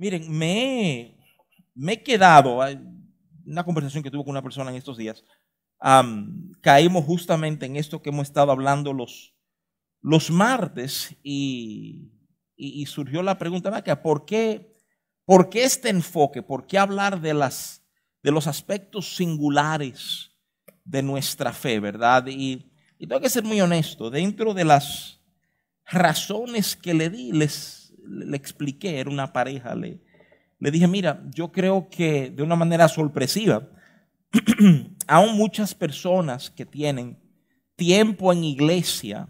Miren, me, he quedado, una conversación que tuve con una persona en estos días, caímos justamente en esto que hemos estado hablando los, los martes y, surgió la pregunta, ¿por qué, ¿por qué este enfoque? ¿Por qué hablar de, las, de los aspectos singulares de nuestra fe, verdad? Y, y tengo que ser muy honesto, dentro de las razones que le di, les le expliqué, era una pareja, le, le dije, mira, yo creo que de una manera sorpresiva, aún muchas personas que tienen tiempo en iglesia,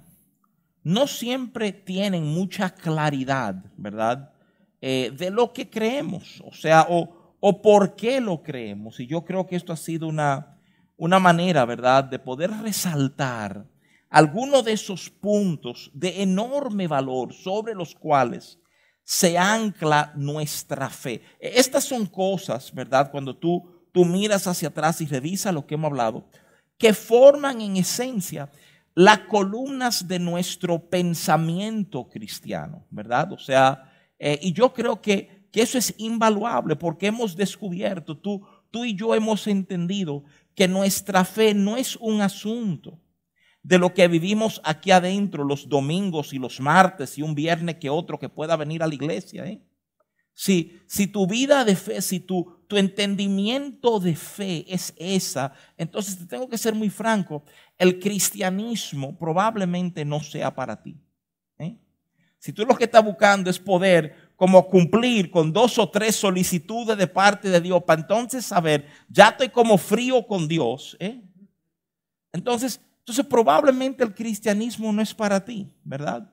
no siempre tienen mucha claridad, ¿verdad? Eh, de lo que creemos, o sea, o, o, por qué lo creemos. Y yo creo que esto ha sido una, una manera, ¿verdad?, de poder resaltar algunos de esos puntos de enorme valor sobre los cuales se ancla nuestra fe. Estas son cosas, ¿verdad? Cuando tú tú miras hacia atrás y revisas lo que hemos hablado, que forman en esencia las columnas de nuestro pensamiento cristiano, ¿verdad? O sea, eh, y yo creo que, que, eso es invaluable porque hemos descubierto, tú, tú y yo hemos entendido que nuestra fe no es un asunto de lo que vivimos aquí adentro los domingos y los martes y un viernes que otro que pueda venir a la iglesia. ¿eh? Si, si tu vida de fe, si tu, tu entendimiento de fe es esa, entonces te tengo que ser muy franco, el cristianismo probablemente no sea para ti. ¿eh? Si tú lo que estás buscando es poder como cumplir con dos o tres solicitudes de parte de Dios para entonces saber, ya estoy como frío con Dios, ¿eh? entonces, entonces probablemente el cristianismo no es para ti, ¿verdad?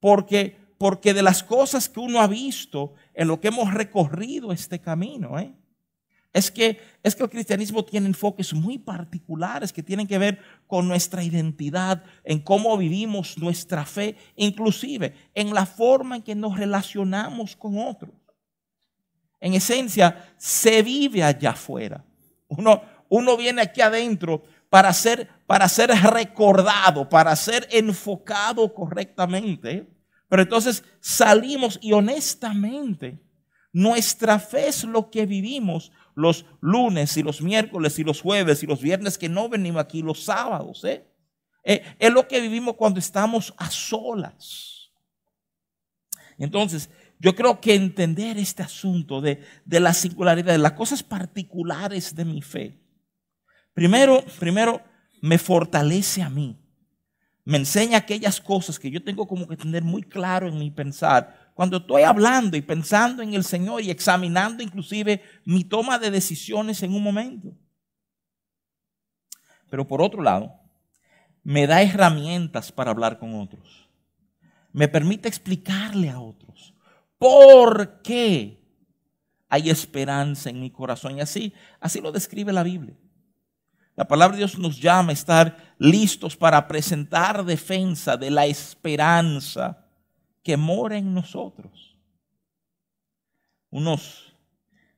Porque porque de las cosas que uno ha visto en lo que hemos recorrido este camino, ¿eh? es, que, es que el cristianismo tiene enfoques muy particulares que tienen que ver con nuestra identidad, en cómo vivimos nuestra fe, inclusive en la forma en que nos relacionamos con otros. En esencia, se vive allá afuera. Uno, uno viene aquí adentro para ser, para ser recordado, para ser enfocado correctamente. Pero entonces salimos y honestamente, nuestra fe es lo que vivimos los lunes y los miércoles y los jueves y los viernes que no venimos aquí, los sábados. ¿eh? Eh, es lo que vivimos cuando estamos a solas. Entonces, yo creo que entender este asunto de, de la singularidad, de las cosas particulares de mi fe, primero, primero me fortalece a mí me enseña aquellas cosas que yo tengo como que tener muy claro en mi pensar. Cuando estoy hablando y pensando en el Señor y examinando inclusive mi toma de decisiones en un momento. Pero por otro lado, me da herramientas para hablar con otros. Me permite explicarle a otros por qué hay esperanza en mi corazón. Y así, así lo describe la Biblia. La palabra de Dios nos llama a estar listos para presentar defensa de la esperanza que mora en nosotros. Unos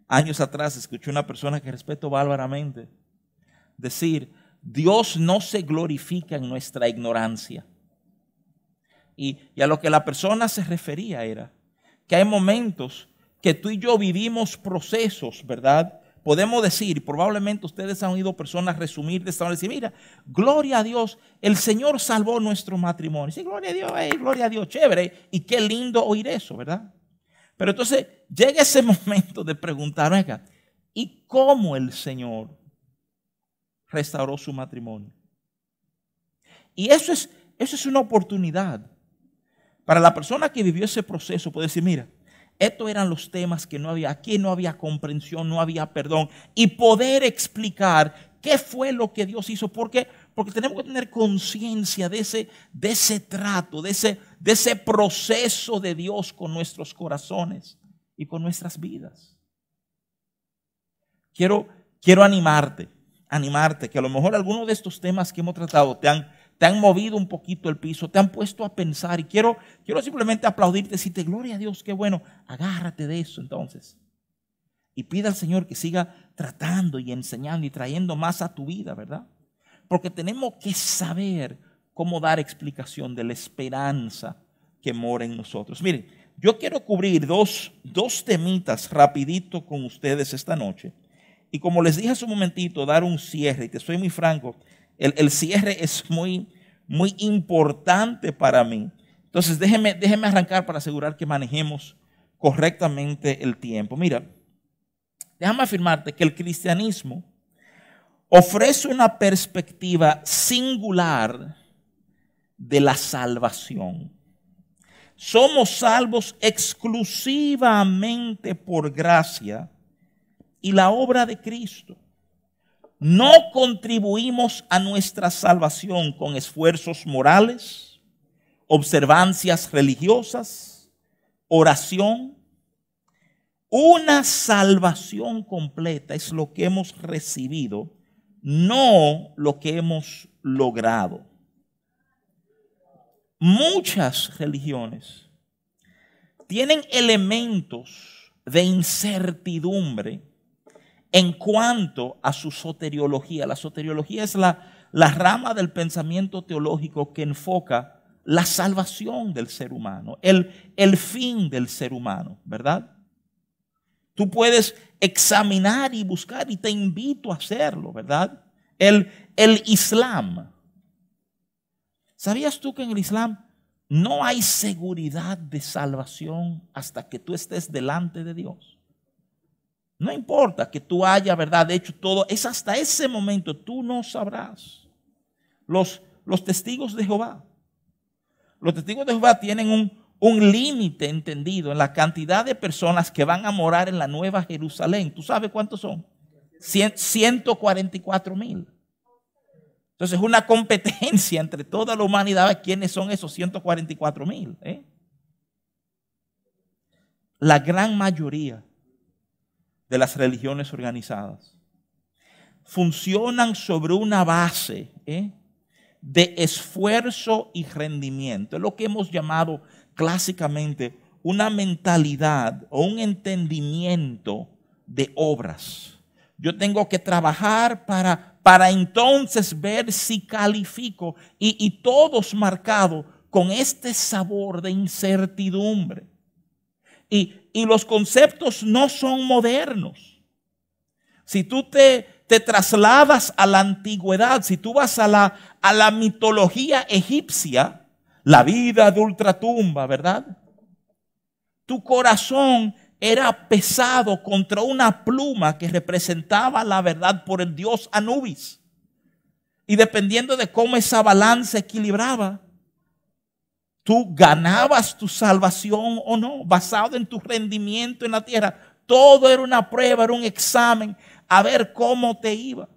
años atrás escuché una persona que respeto bárbaramente decir, Dios no se glorifica en nuestra ignorancia. Y, y, a lo que la persona se refería era que hay momentos que tú y yo vivimos procesos, ¿verdad? Podemos decir, probablemente ustedes han oído personas resumir de esta manera, decir, mira, gloria a Dios, el Señor salvó nuestro matrimonio. Sí, gloria a Dios, gloria a Dios, chévere. Y qué lindo oír eso, ¿verdad? Pero entonces llega ese momento de preguntar, venga, ¿y cómo el Señor restauró su matrimonio? Y eso es, eso es una oportunidad para la persona que vivió ese proceso, puede decir, mira, estos eran los temas que no había, aquí no había comprensión, no había perdón. Y poder explicar qué fue lo que Dios hizo. ¿Por qué? Porque tenemos que tener conciencia de ese, de ese trato, de ese, de ese proceso de Dios con nuestros corazones y con nuestras vidas. Quiero, quiero animarte, animarte, que a lo mejor algunos de estos temas que hemos tratado te han te han movido un poquito el piso, te han puesto a pensar y quiero, quiero simplemente aplaudirte, decirte, gloria a Dios, qué bueno, agárrate de eso entonces. Y pida al Señor que siga tratando y enseñando y trayendo más a tu vida, ¿verdad? Porque tenemos que saber cómo dar explicación de la esperanza que mora en nosotros. Miren, yo quiero cubrir dos, dos temitas rapidito con ustedes esta noche. Y como les dije hace un momentito, dar un cierre, y te soy muy franco, el, el cierre es muy, muy importante para mí. Entonces, déjeme, déjeme arrancar para asegurar que manejemos correctamente el tiempo. Mira, déjame afirmarte que el cristianismo ofrece una perspectiva singular de la salvación. Somos salvos exclusivamente por gracia y la obra de Cristo. No contribuimos a nuestra salvación con esfuerzos morales, observancias religiosas, oración. Una salvación completa es lo que hemos recibido, no lo que hemos logrado muchas religiones tienen elementos de incertidumbre en cuanto a su soteriología. La soteriología es la, la rama del pensamiento teológico que enfoca la salvación del ser humano, el, el fin del ser humano, ¿verdad? Tú puedes examinar y buscar y te invito a hacerlo, ¿verdad? El, el Islam ¿Sabías tú que en el Islam no hay seguridad de salvación hasta que tú estés delante de Dios? No importa que tú haya, ¿verdad?, hecho todo, es hasta ese momento, tú no sabrás. Los, los testigos de Jehová, los testigos de Jehová tienen un, un límite entendido en la cantidad de personas que van a morar en la Nueva Jerusalén. ¿Tú sabes cuántos son? 144 mil. Entonces es una competencia entre toda la humanidad. ¿Quiénes son esos 144 mil? Eh? La gran mayoría de las religiones organizadas funcionan sobre una base eh, de esfuerzo y rendimiento. Es lo que hemos llamado clásicamente una mentalidad o un entendimiento de obras. Yo tengo que trabajar para para entonces ver si califico y, todos marcados con este sabor de incertidumbre. Y, los conceptos no son modernos. Si tú te, te, trasladas a la antigüedad, si tú vas a la, a la mitología egipcia, la vida de ultratumba, ¿verdad? Tu corazón era pesado contra una pluma que representaba la verdad por el dios Anubis. Y dependiendo de cómo esa balanza equilibraba, tú ganabas tu salvación o no, basado en tu rendimiento en la tierra. Todo era una prueba, era un examen, a ver cómo te iba.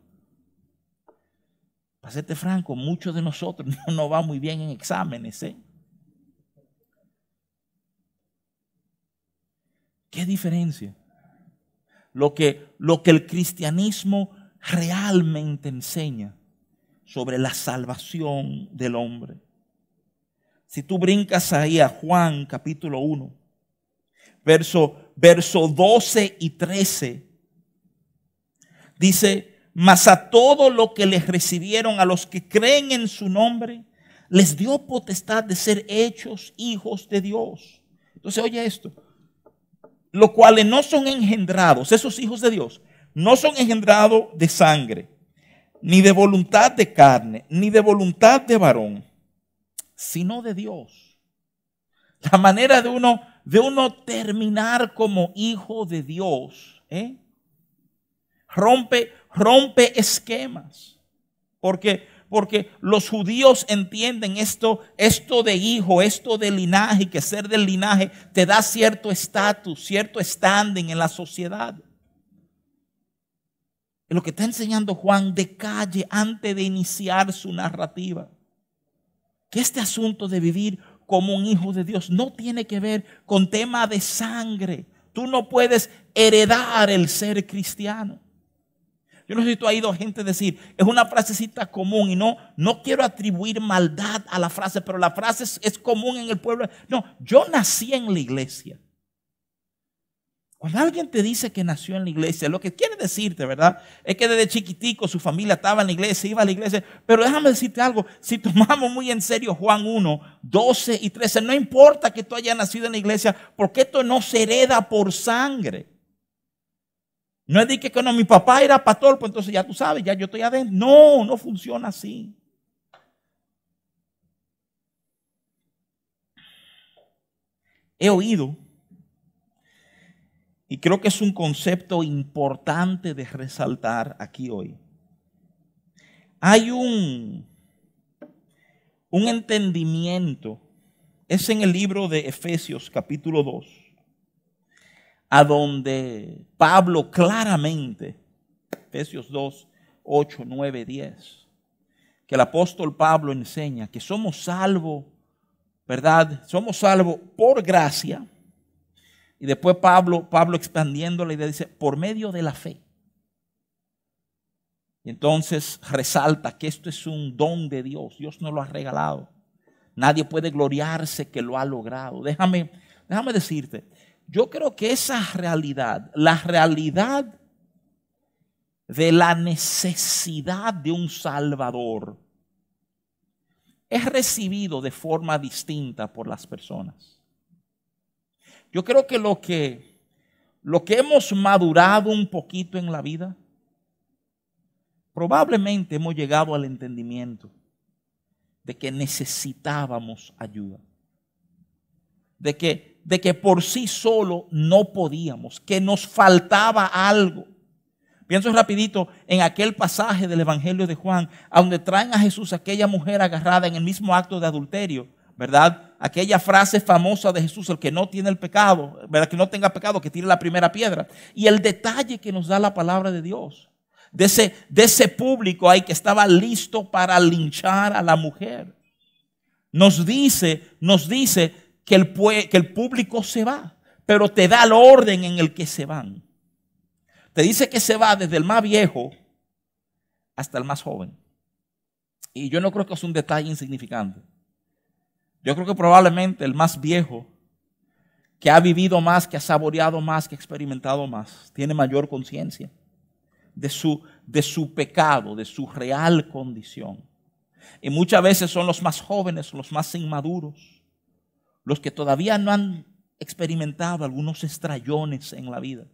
Para serte franco, muchos de nosotros no nos va muy bien en exámenes. ¿eh? ¿Qué diferencia? Lo que, lo que el cristianismo realmente enseña sobre la salvación del hombre. Si tú brincas ahí a Juan capítulo 1, verso, verso 12 y 13, dice, mas a todo lo que les recibieron, a los que creen en su nombre, les dio potestad de ser hechos hijos de Dios. Entonces, oye esto, los cuales no son engendrados, esos hijos de Dios, no son engendrados de sangre, ni de voluntad de carne, ni de voluntad de varón, sino de Dios. La manera de uno, de uno terminar como hijo de Dios, ¿eh? rompe, rompe esquemas. Porque porque los judíos entienden esto, esto de hijo, esto de linaje, que ser del linaje te da cierto estatus, cierto standing en la sociedad. Lo que está enseñando Juan de calle antes de iniciar su narrativa. Que este asunto de vivir como un hijo de Dios no tiene que ver con tema de sangre. Tú no puedes heredar el ser cristiano. Yo no sé si tú has oído gente decir, es una frasecita común y no, no quiero atribuir maldad a la frase, pero la frase es, es común en el pueblo. No, yo nací en la iglesia. Cuando alguien te dice que nació en la iglesia, lo que quiere decirte, ¿verdad? Es que desde chiquitico su familia estaba en la iglesia, iba a la iglesia. Pero déjame decirte algo, si tomamos muy en serio Juan 1, 12 y 13, no importa que tú hayas nacido en la iglesia, porque esto no se hereda por sangre. No es de que no, mi papá era pastor, pues entonces ya tú sabes, ya yo estoy adentro. No, no funciona así. He oído y creo que es un concepto importante de resaltar aquí hoy. Hay un, un entendimiento, es en el libro de Efesios capítulo 2, a donde Pablo claramente, Efesios 2, 8, 9, 10, que el apóstol Pablo enseña que somos salvos, ¿verdad? Somos salvos por gracia y después Pablo, Pablo expandiendo la idea, dice, por medio de la fe. Y entonces resalta que esto es un don de Dios. Dios nos lo ha regalado. Nadie puede gloriarse que lo ha logrado. Déjame, déjame decirte, yo creo que esa realidad, la realidad de la necesidad de un Salvador, es recibido de forma distinta por las personas. Yo creo que lo que lo que hemos madurado un poquito en la vida, probablemente hemos llegado al entendimiento de que necesitábamos ayuda. De que, de que por sí solo no podíamos, que nos faltaba algo. Pienso rapidito en aquel pasaje del Evangelio de Juan, donde traen a Jesús aquella mujer agarrada en el mismo acto de adulterio. ¿verdad? Aquella frase famosa de Jesús, el que no tiene el pecado, ¿verdad? Que no tenga pecado, que tire la primera piedra. Y el detalle que nos da la palabra de Dios, de ese, de ese público ahí que estaba listo para linchar a la mujer. Nos dice, nos dice que el, que el público se va, pero te da el orden en el que se van. Te dice que se va desde el más viejo hasta el más joven. Y yo no creo que es un detalle insignificante. Yo creo que probablemente el más viejo, que ha vivido más, que ha saboreado más, que ha experimentado más, tiene mayor conciencia de su, de su pecado, de su real condición. Y muchas veces son los más jóvenes, los más inmaduros, los que todavía no han experimentado algunos estrellones en la vida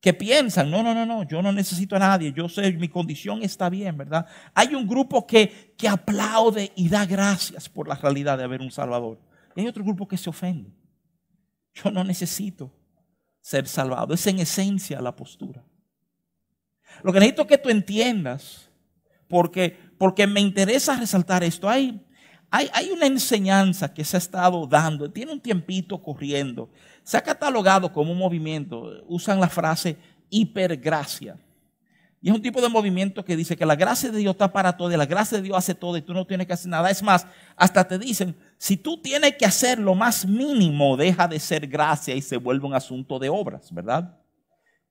que piensan, no, no, no, no, yo no necesito a nadie, yo sé, mi condición está bien, ¿verdad? Hay un grupo que, que aplaude y da gracias por la realidad de haber un Salvador. Y hay otro grupo que se ofende. Yo no necesito ser salvado. Es en esencia la postura. Lo que necesito que tú entiendas, porque, porque me interesa resaltar esto, hay, hay, una enseñanza que se ha estado dando, tiene un tiempito corriendo, se ha catalogado como un movimiento, usan la frase hipergracia. Y es un tipo de movimiento que dice que la gracia de Dios está para todo, y la gracia de Dios hace todo y tú no tienes que hacer nada. Es más, hasta te dicen, si tú tienes que hacer lo más mínimo, deja de ser gracia y se vuelve un asunto de obras, ¿verdad?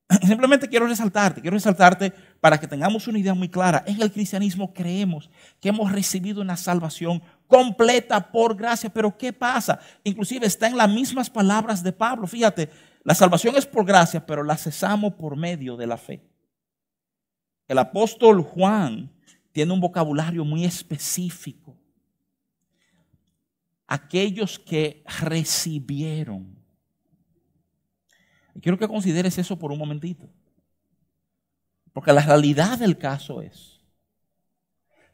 Simplemente quiero resaltarte, quiero resaltarte para que tengamos una idea muy clara. En el cristianismo creemos que hemos recibido una salvación completa por gracia, pero ¿qué pasa? Inclusive está en las mismas palabras de Pablo. Fíjate, la salvación es por gracia, pero la cesamos por medio de la fe. El apóstol Juan tiene un vocabulario muy específico. Aquellos que recibieron y quiero que consideres eso por un momentito. Porque la realidad del caso es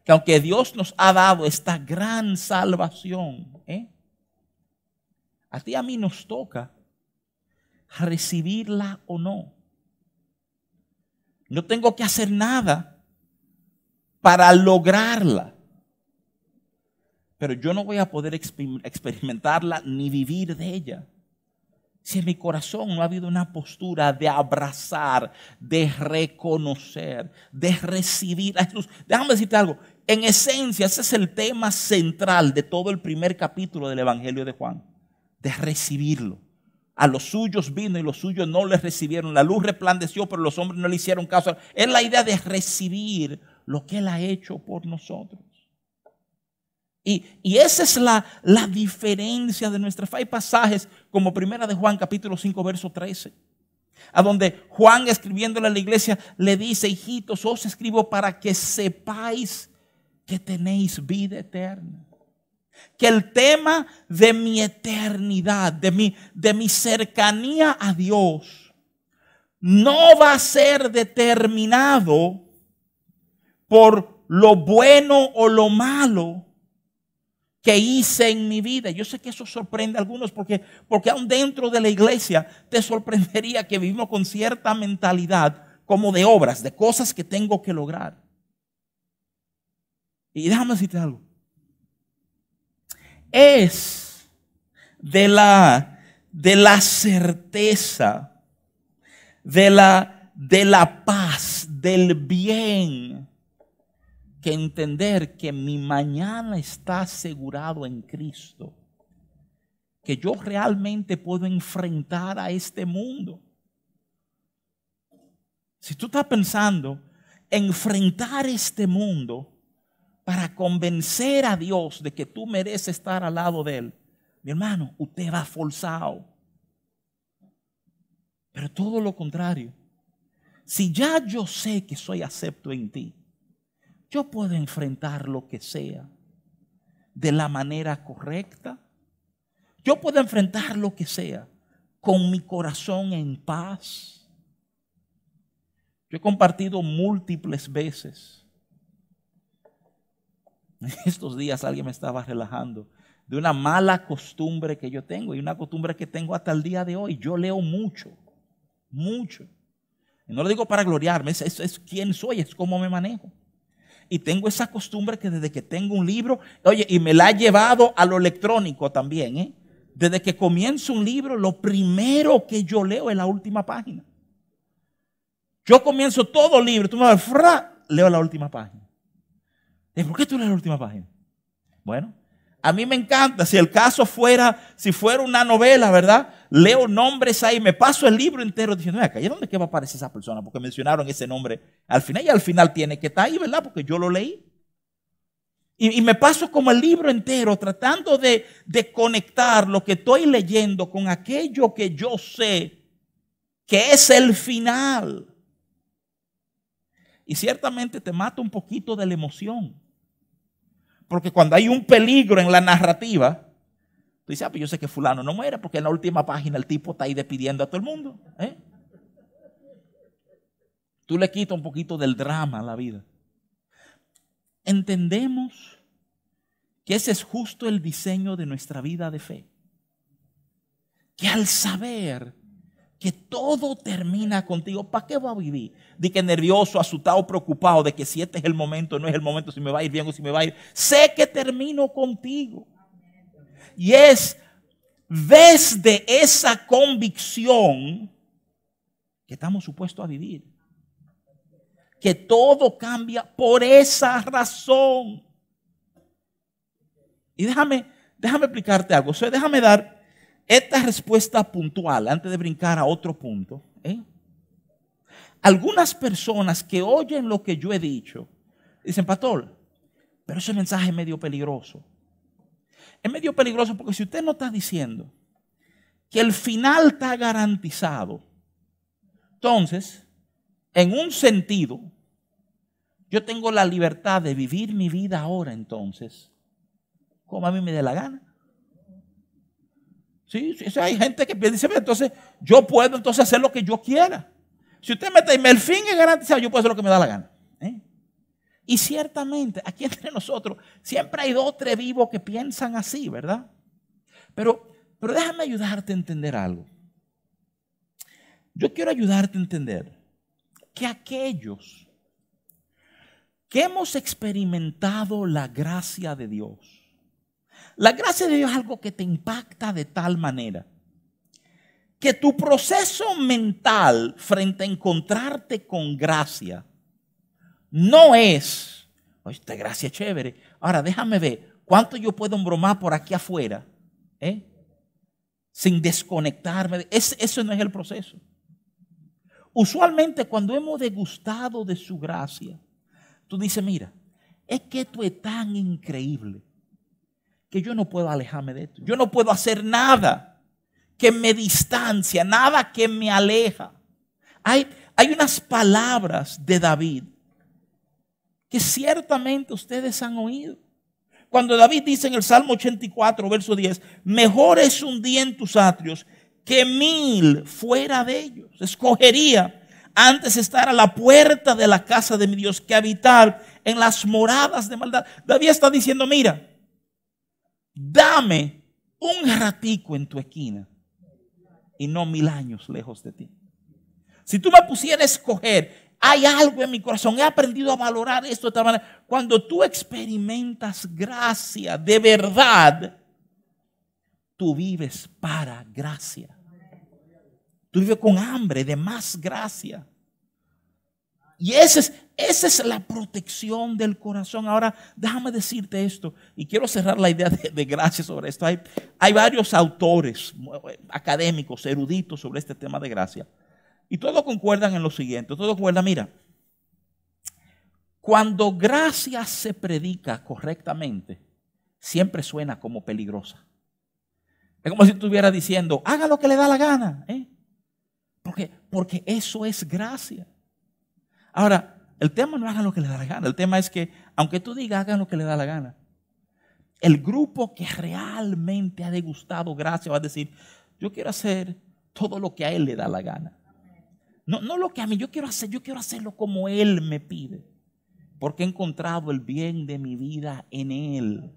que aunque Dios nos ha dado esta gran salvación, ¿eh? a ti a mí nos toca recibirla o no. No tengo que hacer nada para lograrla. Pero yo no voy a poder experimentarla ni vivir de ella si en mi corazón no ha habido una postura de abrazar, de reconocer, de recibir a Jesús. Déjame decirte algo. En esencia, ese es el tema central de todo el primer capítulo del Evangelio de Juan. De recibirlo. A los suyos vino y los suyos no le recibieron. La luz resplandeció, pero los hombres no le hicieron caso. Es la idea de recibir lo que Él ha hecho por nosotros. Y, esa es la, la, diferencia de nuestra fe. Hay pasajes como primera de Juan capítulo 5 verso 13, A donde Juan escribiéndole a la iglesia le dice, hijitos, os escribo para que sepáis que tenéis vida eterna. Que el tema de mi eternidad, de mi, de mi cercanía a Dios, no va a ser determinado por lo bueno o lo malo que hice en mi vida. Yo sé que eso sorprende a algunos porque, porque aún dentro de la iglesia te sorprendería que vivimos con cierta mentalidad como de obras, de cosas que tengo que lograr. Y déjame decirte algo. Es de la, de la certeza, de la, de la paz, del bien que entender que mi mañana está asegurado en Cristo. Que yo realmente puedo enfrentar a este mundo. Si tú estás pensando enfrentar este mundo para convencer a Dios de que tú mereces estar al lado de Él, mi hermano, usted va forzado. Pero todo lo contrario. Si ya yo sé que soy acepto en ti, yo puedo enfrentar lo que sea de la manera correcta. Yo puedo enfrentar lo que sea con mi corazón en paz. Yo he compartido múltiples veces. Estos días alguien me estaba relajando de una mala costumbre que yo tengo y una costumbre que tengo hasta el día de hoy. Yo leo mucho, mucho. Y no lo digo para gloriarme, es, es, quién soy, es cómo me manejo. Y tengo esa costumbre que desde que tengo un libro, oye, y me la ha llevado a lo electrónico también, ¿eh? Desde que comienzo un libro, lo primero que yo leo es la última página. Yo comienzo todo libro, tú me vas, leo la última página. ¿Por qué tú lees la última página? Bueno, a mí me encanta, si el caso fuera, si fuera una novela, ¿verdad? Leo nombres ahí, me paso el libro entero diciendo, acá, ¿y dónde que va a aparecer esa persona? Porque mencionaron ese nombre al final y al final tiene que estar ahí, ¿verdad? Porque yo lo leí. Y, me paso como el libro entero tratando de, de conectar lo que estoy leyendo con aquello que yo sé que es el final. Y ciertamente te mata un poquito de la emoción. Porque cuando hay un peligro en la narrativa, tú dices, ah, pues yo sé que fulano no muere porque en la última página el tipo está ahí despidiendo a todo el mundo. ¿eh? Tú le quitas un poquito del drama a la vida. Entendemos que ese es justo el diseño de nuestra vida de fe. Que al saber que todo termina contigo, ¿para qué va a vivir? De que nervioso, asustado, preocupado de que si este es el momento, no es el momento, si me va a ir bien o si me va a ir. Sé que termino contigo. Y es desde esa convicción que estamos supuestos a vivir. Que todo cambia por esa razón. Y déjame, déjame explicarte algo. O sea, déjame dar esta respuesta puntual, antes de brincar a otro punto, ¿eh? algunas personas que oyen lo que yo he dicho, dicen, pastor, pero ese mensaje es medio peligroso. Es medio peligroso porque si usted no está diciendo que el final está garantizado, entonces, en un sentido, yo tengo la libertad de vivir mi vida ahora entonces, como a mí me dé la gana. Sí, hay gente que dice, entonces yo puedo entonces hacer lo que yo quiera. Si usted me dice, el fin es garantizado, yo puedo hacer lo que me da la gana. ¿eh? Y ciertamente, aquí entre nosotros, siempre hay dos o tres vivos que piensan así, ¿verdad? Pero, pero déjame ayudarte a entender algo. Yo quiero ayudarte a entender que aquellos que hemos experimentado la gracia de Dios, la gracia de Dios es algo que te impacta de tal manera que tu proceso mental frente a encontrarte con gracia no es, esta gracia es chévere. Ahora déjame ver cuánto yo puedo embromar por aquí afuera, ¿eh? sin desconectarme. eso no es el proceso. Usualmente cuando hemos degustado de su gracia, tú dices, mira, es que esto es tan increíble que yo no puedo alejarme de esto. Yo no puedo hacer nada que me distancia, nada que me aleja. Hay, hay unas palabras de David que ciertamente ustedes han oído. Cuando David dice en el Salmo 84, verso 10, mejor es un día en tus atrios que mil fuera de ellos. Escogería antes estar a la puerta de la casa de mi Dios que habitar en las moradas de maldad. David está diciendo, mira, dame un ratico en tu esquina y no mil años lejos de ti. Si tú me pusieras a escoger, hay algo en mi corazón, he aprendido a valorar esto de esta manera. Cuando tú experimentas gracia de verdad, tú vives para gracia. Tú vives con hambre de más gracia. Y esa es, esa es la protección del corazón. Ahora, déjame decirte esto, y quiero cerrar la idea de, gracia sobre esto. Hay, hay varios autores académicos, eruditos sobre este tema de gracia. Y todos concuerdan en lo siguiente. Todos concuerdan, mira, cuando gracia se predica correctamente, siempre suena como peligrosa. Es como si estuviera diciendo, haga lo que le da la gana. ¿eh? Porque, porque eso es gracia. Ahora, el tema no hagan lo que le da la gana. El tema es que, aunque tú digas hagan lo que le da la gana, el grupo que realmente ha degustado gracia va a decir, yo quiero hacer todo lo que a él le da la gana. No, no lo que a mí, yo quiero hacer, yo quiero hacerlo como él me pide. Porque he encontrado el bien de mi vida en él.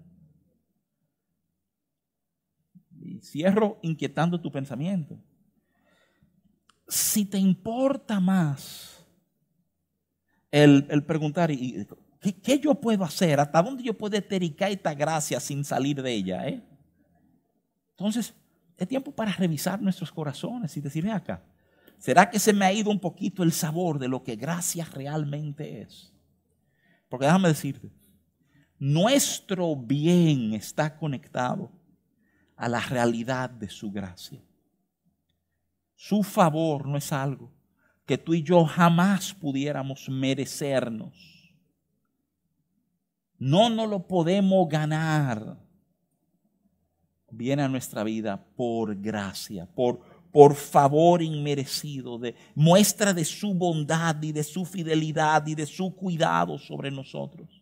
Y cierro inquietando tu pensamiento si te importa más el, preguntar, ¿y, ¿qué, yo puedo hacer? ¿Hasta dónde yo puedo tericar esta gracia sin salir de ella? Eh? Entonces, es tiempo para revisar nuestros corazones y decir, acá, ¿será que se me ha ido un poquito el sabor de lo que gracia realmente es? Porque déjame decirte, nuestro bien está conectado a la realidad de su gracia. Su favor no es algo que tú y yo jamás pudiéramos merecernos. No nos lo podemos ganar. Viene a nuestra vida por gracia, por, por favor inmerecido, de muestra de su bondad y de su fidelidad y de su cuidado sobre nosotros.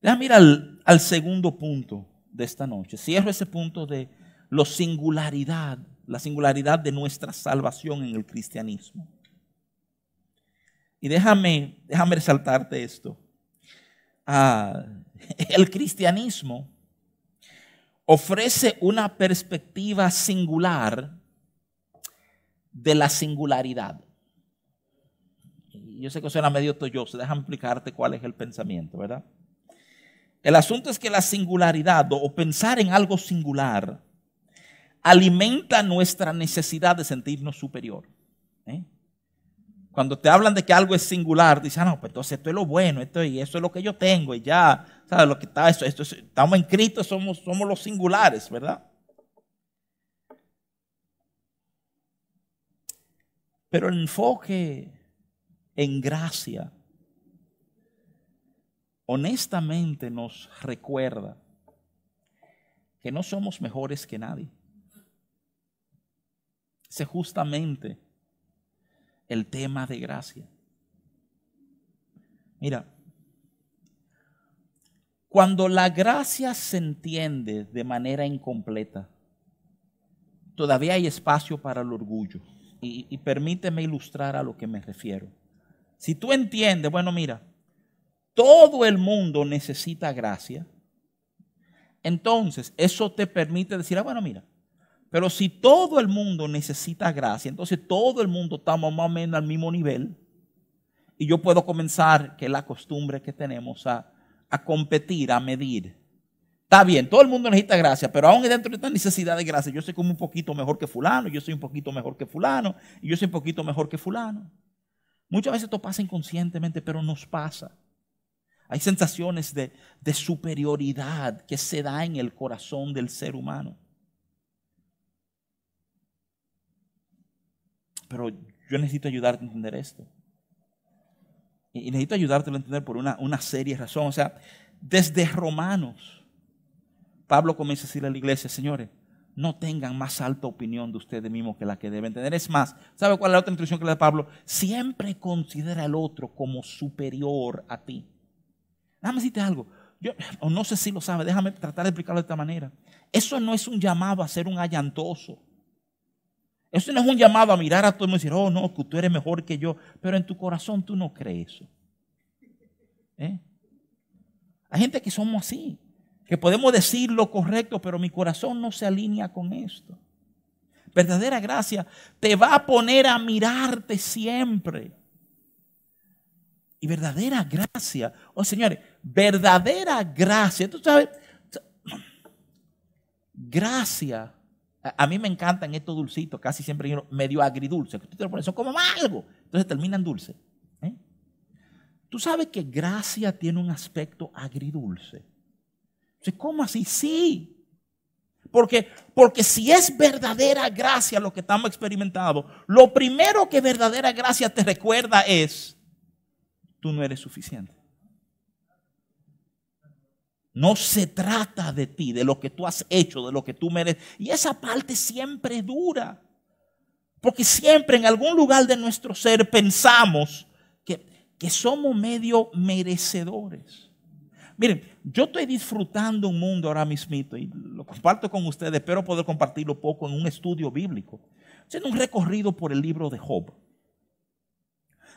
Ya mira al segundo punto de esta noche. Cierro ese punto de la singularidad, la singularidad de nuestra salvación en el cristianismo. Y déjame, déjame resaltarte esto. Ah, el cristianismo ofrece una perspectiva singular de la singularidad. Yo sé que suena medio tolloso, déjame explicarte cuál es el pensamiento, ¿verdad? El asunto es que la singularidad o pensar en algo singular alimenta nuestra necesidad de sentirnos superior. ¿eh? Cuando te hablan de que algo es singular, dicen, ah, no, pues entonces esto es lo bueno, esto y eso es lo que yo tengo, y ya, ¿sabes? Lo que está, esto, estamos inscritos, somos, somos los singulares, ¿verdad? Pero el enfoque en gracia honestamente nos recuerda que no somos mejores que nadie. Ese es justamente el tema de gracia. Mira, cuando la gracia se entiende de manera incompleta, todavía hay espacio para el orgullo. Y, y, permíteme ilustrar a lo que me refiero. Si tú entiendes, bueno, mira, todo el mundo necesita gracia, entonces eso te permite decir, ah, bueno, mira, pero si todo el mundo necesita gracia, entonces todo el mundo está más o menos al mismo nivel, y yo puedo comenzar, que es la costumbre que tenemos, a, a competir, a medir. Está bien, todo el mundo necesita gracia, pero aún dentro de esta necesidad de gracia, yo soy como un poquito mejor que fulano, yo soy un poquito mejor que fulano, y yo soy un poquito mejor que fulano. Muchas veces esto pasa inconscientemente, pero nos pasa. Hay sensaciones de, superioridad que se da en el corazón del ser humano. Pero yo necesito ayudarte a entender esto. Y necesito ayudarte a entender por una, una seria razón. O sea, desde Romanos, Pablo comienza a decirle a la iglesia, señores, no tengan más alta opinión de ustedes mismos que la que deben tener. Es más, ¿sabe cuál es la otra instrucción que le da Pablo? Siempre considera al otro como superior a ti. Déjame decirte algo. Yo, o no sé si lo sabe, déjame tratar de explicarlo de esta manera. Eso no es un llamado a ser un allantoso. Eso no es un llamado a mirar a todo el mundo y decir, oh no, que tú eres mejor que yo. Pero en tu corazón tú no crees eso. ¿Eh? Hay gente que somos así que podemos decir lo correcto, pero mi corazón no se alinea con esto. Verdadera gracia te va a poner a mirarte siempre. Y verdadera gracia, oh señores, verdadera gracia, tú sabes, gracia, a, mí me encantan estos dulcitos, casi siempre medio agridulce, son como algo, entonces terminan dulce. ¿eh? Tú sabes que gracia tiene un aspecto agridulce. ¿Cómo así? Sí. Porque, porque si es verdadera gracia lo que estamos experimentando, lo primero que verdadera gracia te recuerda es, tú no eres suficiente. No se trata de ti, de lo que tú has hecho, de lo que tú mereces. Y esa parte siempre dura. Porque siempre en algún lugar de nuestro ser pensamos que, que somos medio merecedores. Miren, yo estoy disfrutando un mundo ahora mismo y lo comparto con ustedes, espero poder compartirlo poco en un estudio bíblico, haciendo un recorrido por el libro de Job.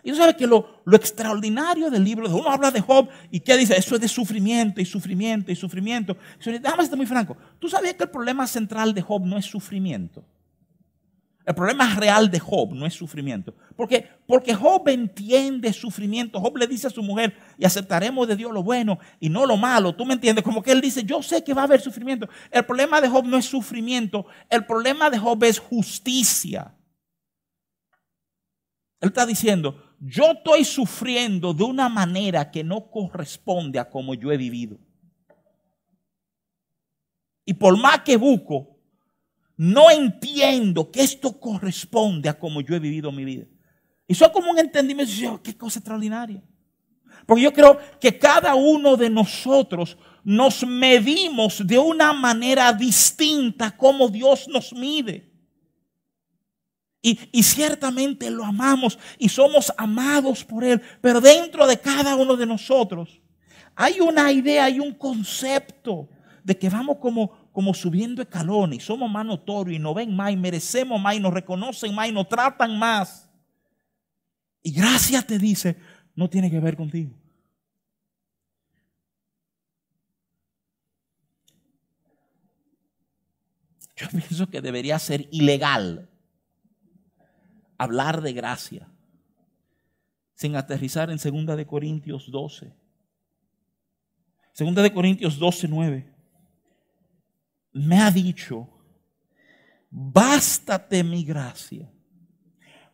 Y tú sabes que lo, lo, extraordinario del libro de uno habla de Job y ¿qué dice? Eso es de sufrimiento y sufrimiento y sufrimiento. Déjame ser muy franco. ¿Tú sabías que el problema central de Job no es sufrimiento? El problema real de Job no es sufrimiento. Porque, porque Job entiende sufrimiento. Job le dice a su mujer, y aceptaremos de Dios lo bueno y no lo malo. ¿Tú me entiendes? Como que él dice, yo sé que va a haber sufrimiento. El problema de Job no es sufrimiento. El problema de Job es justicia. Él está diciendo, yo estoy sufriendo de una manera que no corresponde a como yo he vivido. Y por más que busco, no entiendo que esto corresponde a como yo he vivido mi vida. Y es como un entendimiento, oh, qué cosa extraordinaria. Porque yo creo que cada uno de nosotros nos medimos de una manera distinta como Dios nos mide. Y, ciertamente lo amamos y somos amados por Él. Pero dentro de cada uno de nosotros hay una idea, hay un concepto de que vamos como como subiendo escalones y somos más notorios y nos ven más y merecemos más y nos reconocen más y nos tratan más. Y gracias te dice, no tiene que ver contigo. Yo pienso que debería ser ilegal hablar de gracia sin aterrizar en 2 de Corintios 12. 2 de Corintios 12, 9 me ha dicho, bástate mi gracia,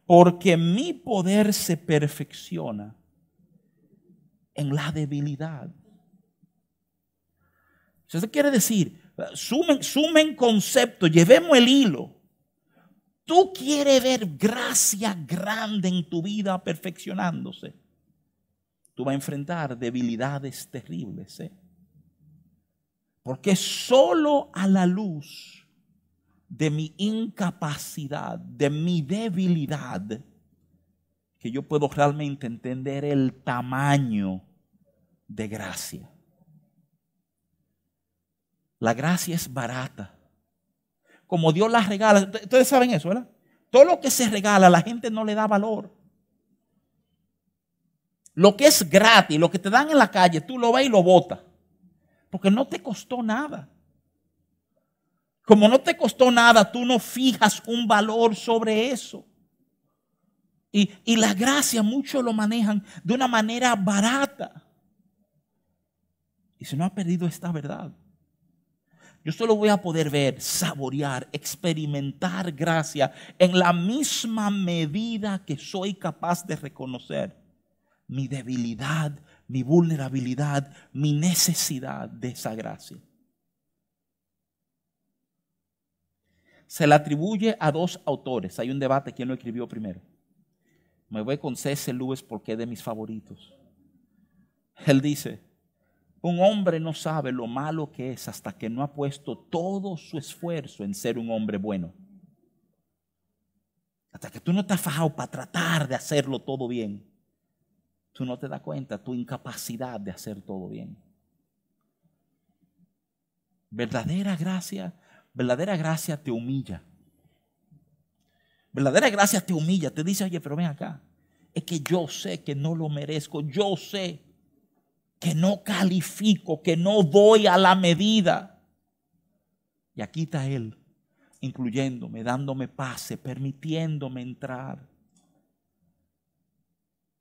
porque mi poder se perfecciona en la debilidad. Eso quiere decir, sumen, sumen concepto, llevemos el hilo. Tú quieres ver gracia grande en tu vida perfeccionándose. Tú vas a enfrentar debilidades terribles. ¿eh? Porque solo a la luz de mi incapacidad, de mi debilidad, que yo puedo realmente entender el tamaño de gracia. La gracia es barata. Como Dios la regala. Ustedes saben eso, ¿verdad? Todo lo que se regala, la gente no le da valor. Lo que es gratis, lo que te dan en la calle, tú lo ves y lo botas. Porque no te costó nada. Como no te costó nada, tú no fijas un valor sobre eso. Y, y la gracia muchos lo manejan de una manera barata. Y se no ha perdido esta verdad. Yo solo voy a poder ver, saborear, experimentar gracia en la misma medida que soy capaz de reconocer mi debilidad, mi vulnerabilidad, mi necesidad de esa gracia. Se le atribuye a dos autores. Hay un debate quién lo escribió primero. Me voy con C.S. Lewis porque es de mis favoritos. Él dice, Un hombre no sabe lo malo que es hasta que no ha puesto todo su esfuerzo en ser un hombre bueno. Hasta que tú no te has fajado para tratar de hacerlo todo bien, tú no te das cuenta tu incapacidad de hacer todo bien. Verdadera gracia, verdadera gracia te humilla. Verdadera gracia te humilla, te dice, oye, pero ven acá. Es que yo sé que no lo merezco, yo sé que no califico, que no voy a la medida. Y aquí está Él, incluyéndome, dándome pase, permitiéndome entrar.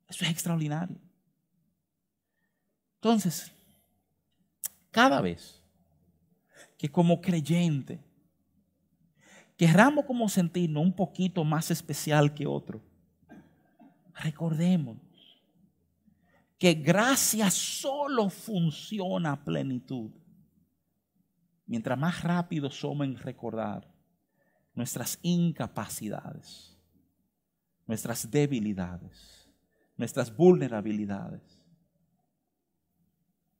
Eso es extraordinario. Entonces, cada vez que como creyente querramos como sentirnos un poquito más especial que otro, recordemos que gracia solo funciona a plenitud. Mientras más rápido somos en recordar nuestras incapacidades, nuestras debilidades, nuestras vulnerabilidades.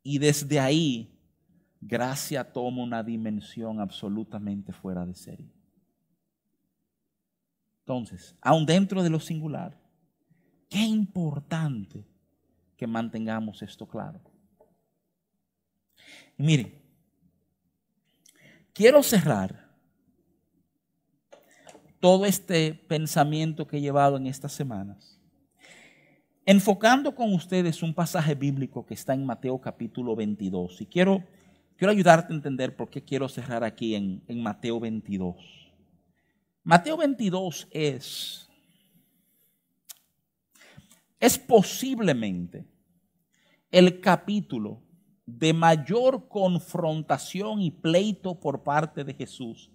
Y desde ahí, gracia toma una dimensión absolutamente fuera de serie. Entonces, aún dentro de lo singular, qué importante que mantengamos esto claro. Y miren, quiero cerrar todo este pensamiento que he llevado en estas semanas, enfocando con ustedes un pasaje bíblico que está en Mateo capítulo 22. Y quiero, quiero ayudarte a entender por qué quiero cerrar aquí en, en Mateo 22. Mateo 22 es es posiblemente el capítulo de mayor confrontación y pleito por parte de Jesús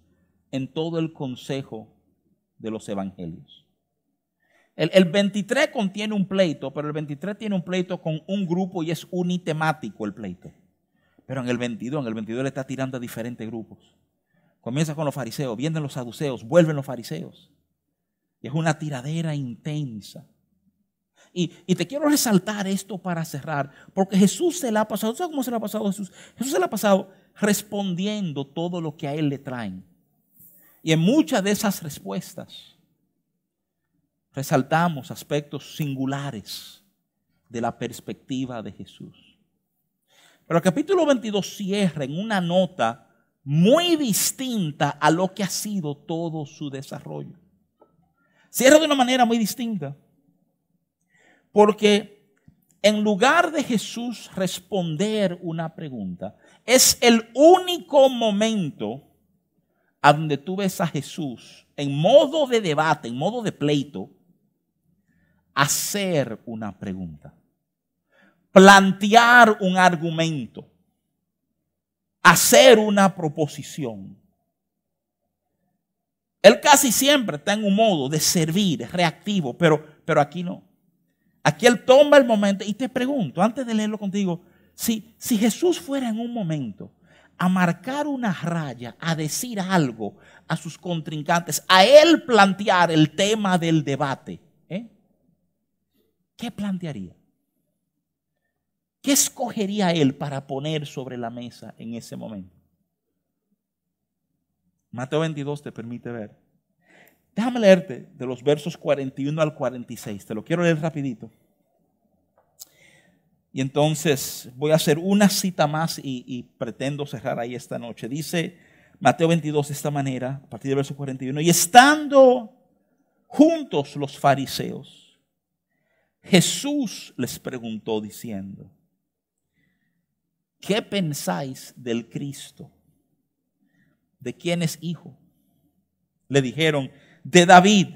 en todo el consejo de los evangelios. El, 23 contiene un pleito, pero el 23 tiene un pleito con un grupo y es unitemático el pleito. Pero en el 22, en el 22 le está tirando a diferentes grupos. Comienza con los fariseos, vienen los saduceos, vuelven los fariseos. Y es una tiradera intensa. Y, te quiero resaltar esto para cerrar, porque Jesús se la ha pasado, ¿sabes cómo se la ha pasado Jesús? Jesús se la ha pasado respondiendo todo lo que a Él le traen. Y en muchas de esas respuestas resaltamos aspectos singulares de la perspectiva de Jesús. Pero el capítulo 22 cierra en una nota muy distinta a lo que ha sido todo su desarrollo. Cierra de una manera muy distinta. Porque en lugar de Jesús responder una pregunta, es el único momento a donde tú ves a Jesús en modo de debate, en modo de pleito, hacer una pregunta, plantear un argumento, hacer una proposición. Él casi siempre está en un modo de servir, reactivo, pero, pero aquí no. Aquí él toma el momento y te pregunto, antes de leerlo contigo, si, si Jesús fuera en un momento a marcar una raya, a decir algo a sus contrincantes, a él plantear el tema del debate, ¿eh? ¿qué plantearía? ¿Qué escogería él para poner sobre la mesa en ese momento? Mateo 22 te permite ver. Déjame leerte de los versos 41 al 46. Te lo quiero leer rapidito. Y entonces voy a hacer una cita más y, pretendo cerrar ahí esta noche. Dice Mateo 22 de esta manera, a partir del verso 41. Y estando juntos los fariseos, Jesús les preguntó diciendo, ¿qué pensáis del Cristo? ¿De quién es hijo? Le dijeron, de David.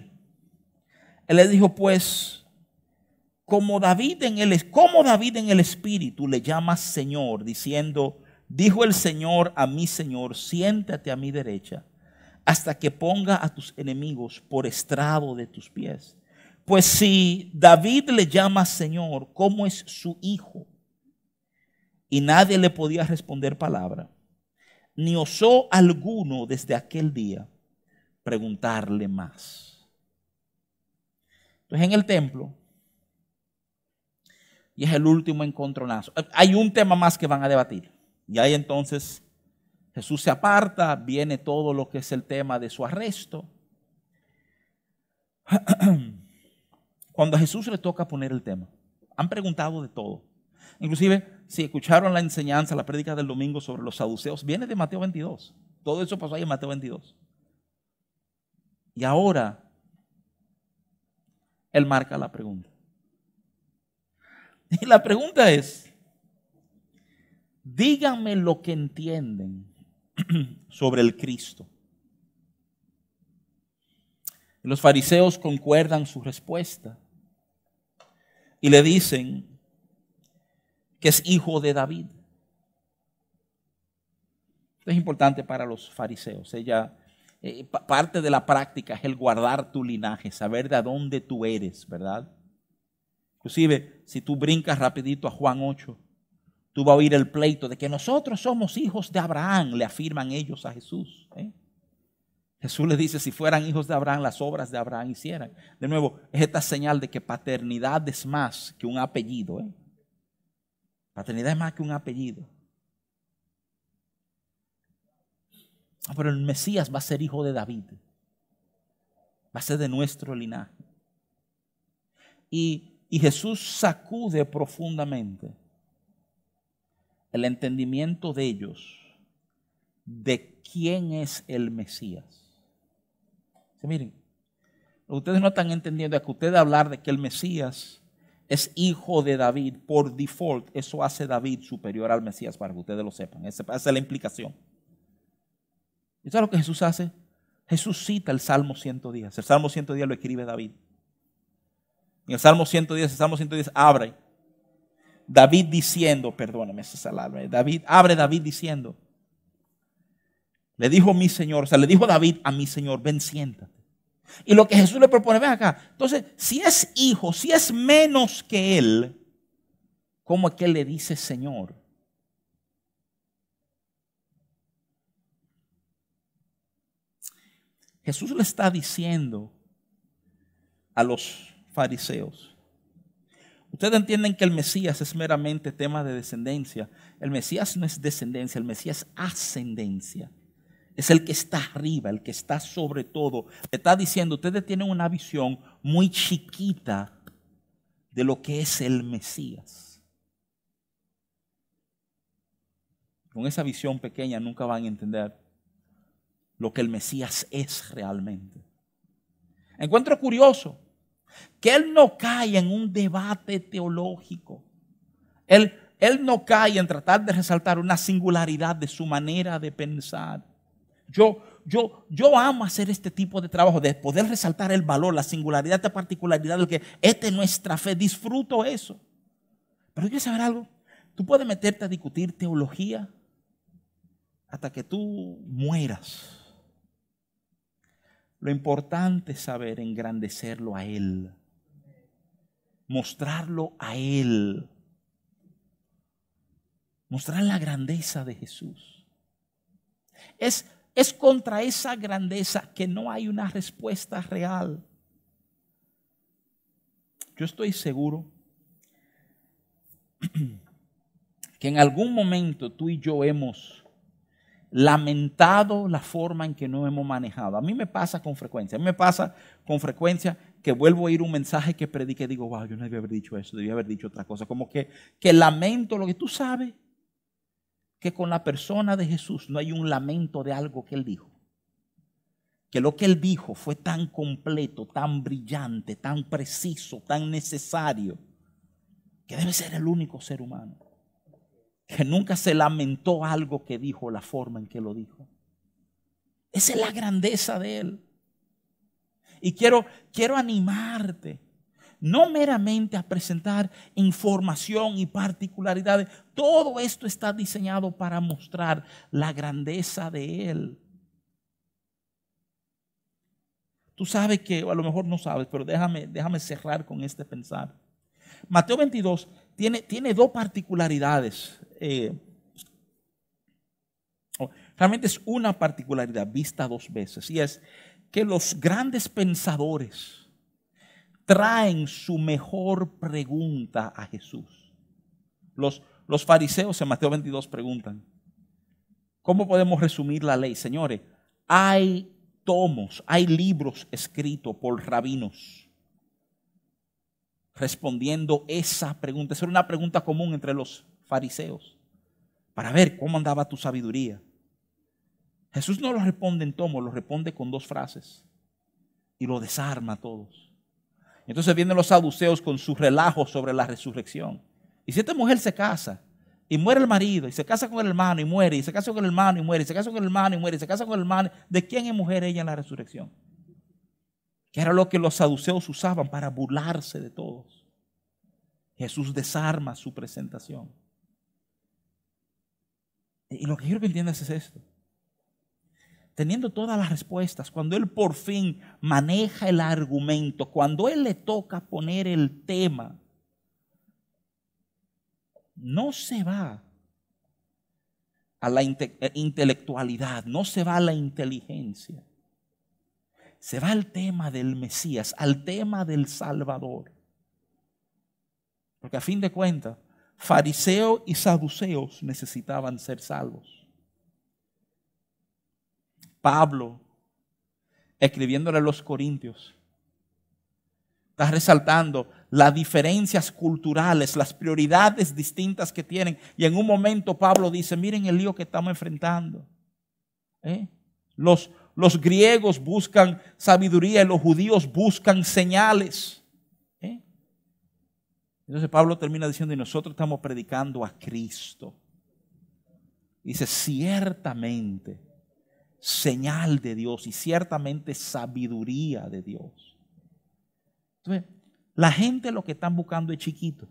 Él le dijo, pues, como David en el, como David en el espíritu le llama Señor, diciendo, dijo el Señor a mi Señor, siéntate a mi derecha, hasta que ponga a tus enemigos por estrado de tus pies. Pues si David le llama Señor, ¿cómo es su hijo? Y nadie le podía responder palabra, ni osó alguno desde aquel día preguntarle más. Entonces en el templo, y es el último encontronazo. Hay un tema más que van a debatir. Y ahí entonces Jesús se aparta, viene todo lo que es el tema de su arresto. Cuando a Jesús le toca poner el tema, han preguntado de todo. Inclusive, si escucharon la enseñanza, la prédica del domingo sobre los saduceos, viene de Mateo 22. Todo eso pasó ahí en Mateo 22. Y ahora, Él marca la pregunta. Y la pregunta es, díganme lo que entienden sobre el Cristo. Los fariseos concuerdan su respuesta y le dicen que es hijo de David. Esto es importante para los fariseos. Ella, eh, parte de la práctica es el guardar tu linaje, saber de dónde tú eres, ¿verdad? Inclusive, si tú brincas rapidito a Juan 8, tú vas a oír el pleito de que nosotros somos hijos de Abraham, le afirman ellos a Jesús. ¿eh? Jesús le dice, si fueran hijos de Abraham, las obras de Abraham hicieran. De nuevo, es esta señal de que paternidad es más que un apellido. ¿eh? Paternidad es más que un apellido. Ah, pero el Mesías va a ser hijo de David. Va a ser de nuestro linaje. Y Jesús sacude profundamente el entendimiento de ellos de quién es el Mesías. miren, ustedes no están entendiendo que ustedes hablar de que el Mesías es hijo de David por default, eso hace David superior al Mesías para que ustedes lo sepan. Esa es la implicación. ¿Y sabes lo que Jesús hace? Jesús cita el Salmo 110. El Salmo 110 lo escribe David. En el Salmo 110, el Salmo 110 abre. David diciendo, perdóneme esa salada, David, abre David diciendo, le dijo mi Señor, o sea, le dijo David a mi Señor, ven, siéntate. Y lo que Jesús le propone, ven acá. Entonces, si es hijo, si es menos que él, ¿cómo es que le dice Señor? Jesús le está diciendo a los fariseos. Ustedes entienden que el Mesías es meramente tema de descendencia. El Mesías no es descendencia, el Mesías es ascendencia. Es el que está arriba, el que está sobre todo. Le está diciendo, ustedes tienen una visión muy chiquita de lo que es el Mesías. Con esa visión pequeña nunca van a entender lo que el Mesías es realmente. Encuentro curioso que él no cae en un debate teológico. Él, él no cae en tratar de resaltar una singularidad de su manera de pensar. Yo, yo, yo amo hacer este tipo de trabajo, de poder resaltar el valor, la singularidad, la particularidad de que esta es nuestra fe. Disfruto eso. Pero quieres saber algo. Tú puedes meterte a discutir teología hasta que tú mueras. Lo importante es saber engrandecerlo a Él, mostrarlo a Él, mostrar la grandeza de Jesús. Es, es contra esa grandeza que no hay una respuesta real. Yo estoy seguro que en algún momento tú y yo hemos lamentado la forma en que no hemos manejado. A mí me pasa con frecuencia. A mí me pasa con frecuencia que vuelvo a ir un mensaje que predique y digo, wow, yo no debía haber dicho eso, debía haber dicho otra cosa. Como que, que lamento lo que tú sabes, que con la persona de Jesús no hay un lamento de algo que él dijo. Que lo que él dijo fue tan completo, tan brillante, tan preciso, tan necesario, que debe ser el único ser humano que nunca se lamentó algo que dijo, la forma en que lo dijo. Esa es la grandeza de Él. Y quiero, quiero animarte, no meramente a presentar información y particularidades. Todo esto está diseñado para mostrar la grandeza de Él. Tú sabes que, a lo mejor no sabes, pero déjame, déjame cerrar con este pensar. Mateo 22 tiene, tiene dos particularidades eh, realmente es una particularidad vista dos veces y es que los grandes pensadores traen su mejor pregunta a Jesús. Los, los fariseos en Mateo 22 preguntan, ¿cómo podemos resumir la ley? Señores, hay tomos, hay libros escritos por rabinos respondiendo esa pregunta. Esa era una pregunta común entre los fariseos para ver cómo andaba tu sabiduría. Jesús no lo responde en tomo, lo responde con dos frases y lo desarma a todos. Entonces vienen los saduceos con su relajo sobre la resurrección. Y si esta mujer se casa y muere el marido, y se casa con el hermano y muere, y se casa con el hermano y muere, y se casa con el hermano y muere, y se casa con el hermano, ¿de quién es mujer ella en la resurrección? Que era lo que los saduceos usaban para burlarse de todos. Jesús desarma su presentación. Y lo que quiero que entiendas es esto teniendo todas las respuestas, cuando Él por fin maneja el argumento, cuando Él le toca poner el tema, no se va a la eh, intelectualidad, no se va a la inteligencia, se va al tema del Mesías, al tema del Salvador. Porque a fin de cuentas, fariseos y saduceos necesitaban ser salvos. Pablo, escribiéndole a los Corintios, está resaltando las diferencias culturales, las prioridades distintas que tienen. Y en un momento Pablo dice, miren el lío que estamos enfrentando. ¿Eh? Los, los griegos buscan sabiduría y los judíos buscan señales. Entonces Pablo termina diciendo, y nosotros estamos predicando a Cristo. Dice, ciertamente señal de Dios y ciertamente sabiduría de Dios. Entonces, la gente lo que están buscando es chiquito.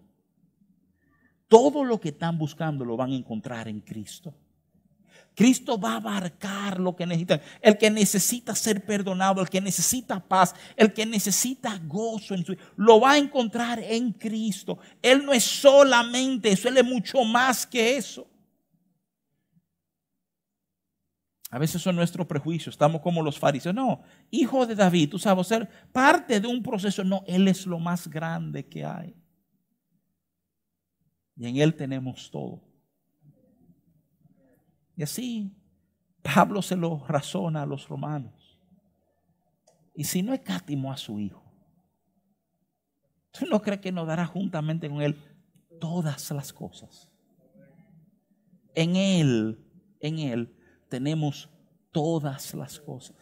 Todo lo que están buscando lo van a encontrar en Cristo. Cristo va a abarcar lo que necesitan. El que necesita ser perdonado, el que necesita paz, el que necesita gozo en su lo va a encontrar en Cristo. Él no es solamente eso, él es mucho más que eso. A veces son nuestros prejuicios, estamos como los fariseos. No, hijo de David, tú sabes, ser parte de un proceso. No, Él es lo más grande que hay. Y en Él tenemos todo. Y así Pablo se lo razona a los romanos. Y si no escatimó a su hijo, ¿tú no crees que nos dará juntamente con Él todas las cosas? En Él, en Él tenemos todas las cosas.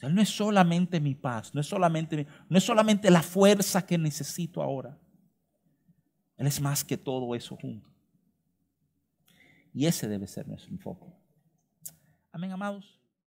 Él no es solamente mi paz, no es solamente, no es solamente la fuerza que necesito ahora. Él es más que todo eso junto. Y ese debe ser nuestro enfoque. Amén, amados.